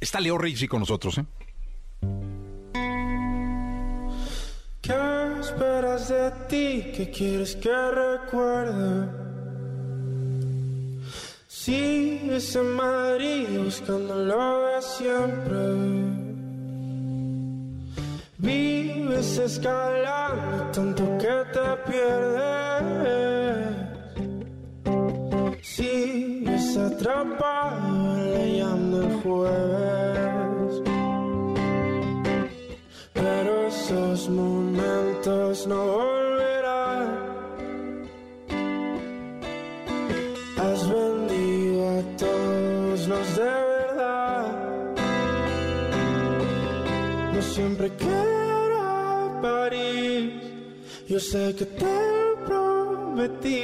Está Leo Rizzi con nosotros, ¿eh? ¿Qué esperas de ti? ¿Qué quieres que recuerde? Buscando lo de siempre. Vives escalando tanto que te pierdes. Sigues atrapado en la llama del jueves. Pero esos momentos no volverán. Has vendido a todos los de verdad. No siempre París. Yo sé que te prometí.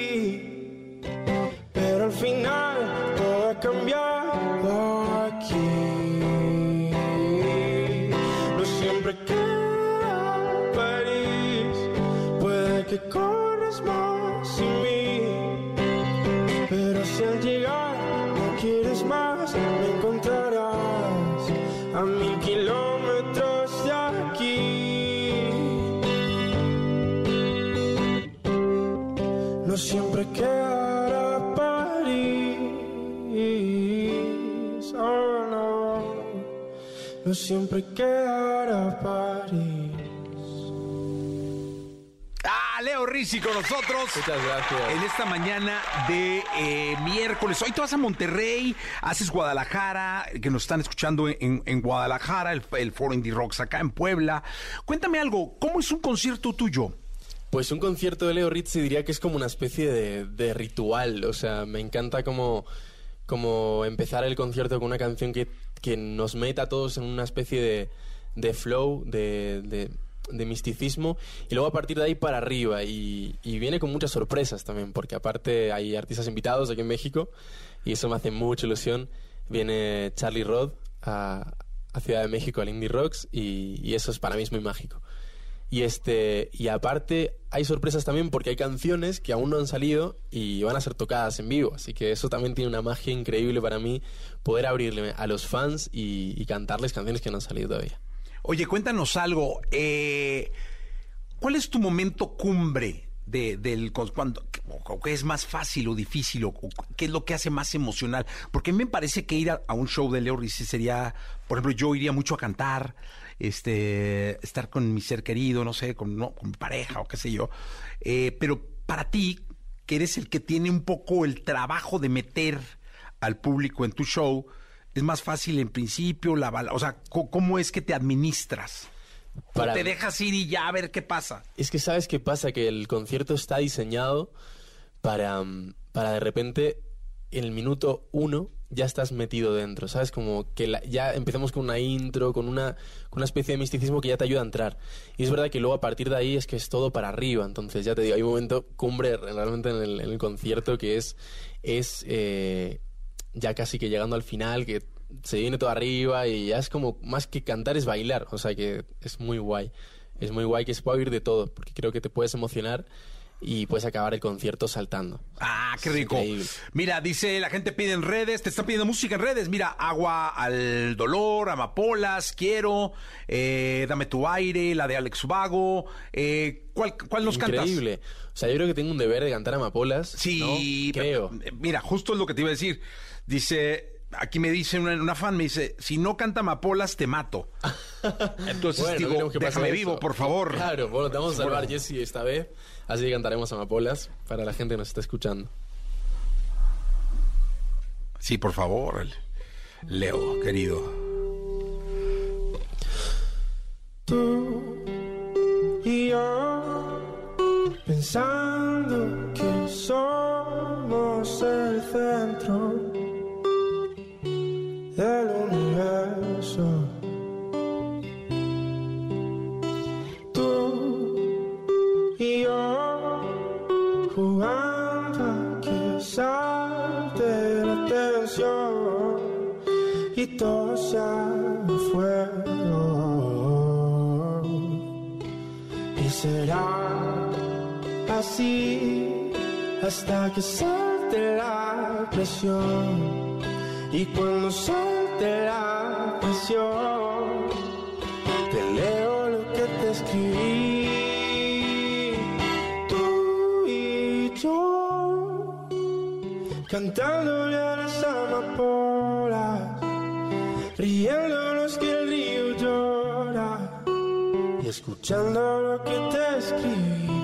Pero al final todo ha cambiado aquí. No siempre queda París. Puede que No siempre quedará París. Ah, Leo Rizzi con nosotros. Muchas gracias. En esta mañana de eh, miércoles. Hoy te vas a Monterrey, haces Guadalajara, que nos están escuchando en, en Guadalajara, el, el Foro Indie Rocks acá en Puebla. Cuéntame algo, ¿cómo es un concierto tuyo? Pues un concierto de Leo Rizzi diría que es como una especie de, de ritual. O sea, me encanta como, como empezar el concierto con una canción que, que nos meta a todos en una especie de, de flow, de, de- misticismo, y luego a partir de ahí para arriba. Y, y viene con muchas sorpresas también, porque aparte hay artistas invitados aquí en México, y eso me hace mucha ilusión. Viene Charlie Rod a, a Ciudad de México al Indie Rocks, y, y eso es para mí es muy mágico. Y este y aparte hay sorpresas también porque hay canciones que aún no han salido y van a ser tocadas en vivo, así que eso también tiene una magia increíble para mí poder abrirle a los fans y, cantarles canciones que no han salido todavía. Oye, cuéntanos algo. eh, ¿Cuál es tu momento cumbre de, del cuando qué es más fácil o difícil o, qué es lo que hace más emocional? Porque a mí me parece que ir a, a un show de Leo Rizzi sería, por ejemplo, yo iría mucho a cantar, este, estar con mi ser querido, no sé, con, no, con mi pareja o qué sé yo. Eh, pero para ti, que eres el que tiene un poco el trabajo de meter al público en tu show, es más fácil en principio, la bala, o sea, ¿cómo es que te administras? ¿O Para- te dejas ir y ya a ver qué pasa? Es que sabes qué pasa, que el concierto está diseñado para, mm, para de repente en el minuto uno ya estás metido dentro, ¿sabes? Como que la- ya empezamos con una intro, con una, con una especie de misticismo que ya te ayuda a entrar. Y es verdad que luego a partir de ahí es que es todo para arriba. Entonces, ya te digo, hay un momento cumbre realmente en el, en el concierto que es, es eh, ya casi que llegando al final, que se viene todo arriba y ya es como más que cantar es bailar. O sea que es muy guay. Es muy guay que se pueda oír de todo, porque creo que te puedes emocionar y puedes acabar el concierto saltando. Ah, qué rico. increíble. Mira, dice, la gente pide en redes, te está pidiendo música en redes. Mira, agua al dolor, amapolas, quiero, eh, dame tu aire, la de Alex Vago. Eh, ¿cuál, ¿Cuál nos cantas? Increíble. O sea, yo creo que tengo un deber de cantar amapolas. Sí, ¿no? creo. eh, Mira, justo es lo que te iba a decir. Dice, aquí me dice una, una fan, me dice, si no canta amapolas, te mato. Entonces Bueno, digo, déjame eso. vivo, por favor. Claro, bueno, te vamos a salvar. Jesse, esta vez. Así que cantaremos amapolas para la gente que nos está escuchando. Sí, por favor. Leo, querido. Tú y yo pensando que somos el centro y todo sea fuego. Y será así hasta que salte la presión. Y cuando salte la presión, te leo lo que te escribí. Tú y yo, cantándole a las amapolas, escuchando lo que te escribí.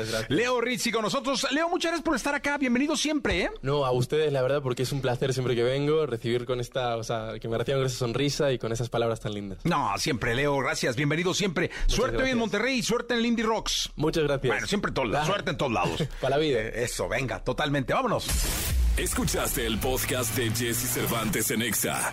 Muchas gracias. Leo Rizzi con nosotros. Leo, muchas gracias por estar acá. Bienvenido siempre, ¿eh? No, a ustedes la verdad porque es un placer siempre que vengo recibir con esta, o sea, que me reciban con esa sonrisa y con esas palabras tan lindas. No, siempre, Leo, gracias. Bienvenido siempre. suerte hoy en gracias. Monterrey y suerte en Lindy Rocks. Muchas gracias. Bueno, siempre en todos lados. Ah. Suerte en todos lados. Para la vida. Eh, Eso, venga, totalmente. Vámonos. Escuchaste el podcast de Jesse Cervantes en Exa.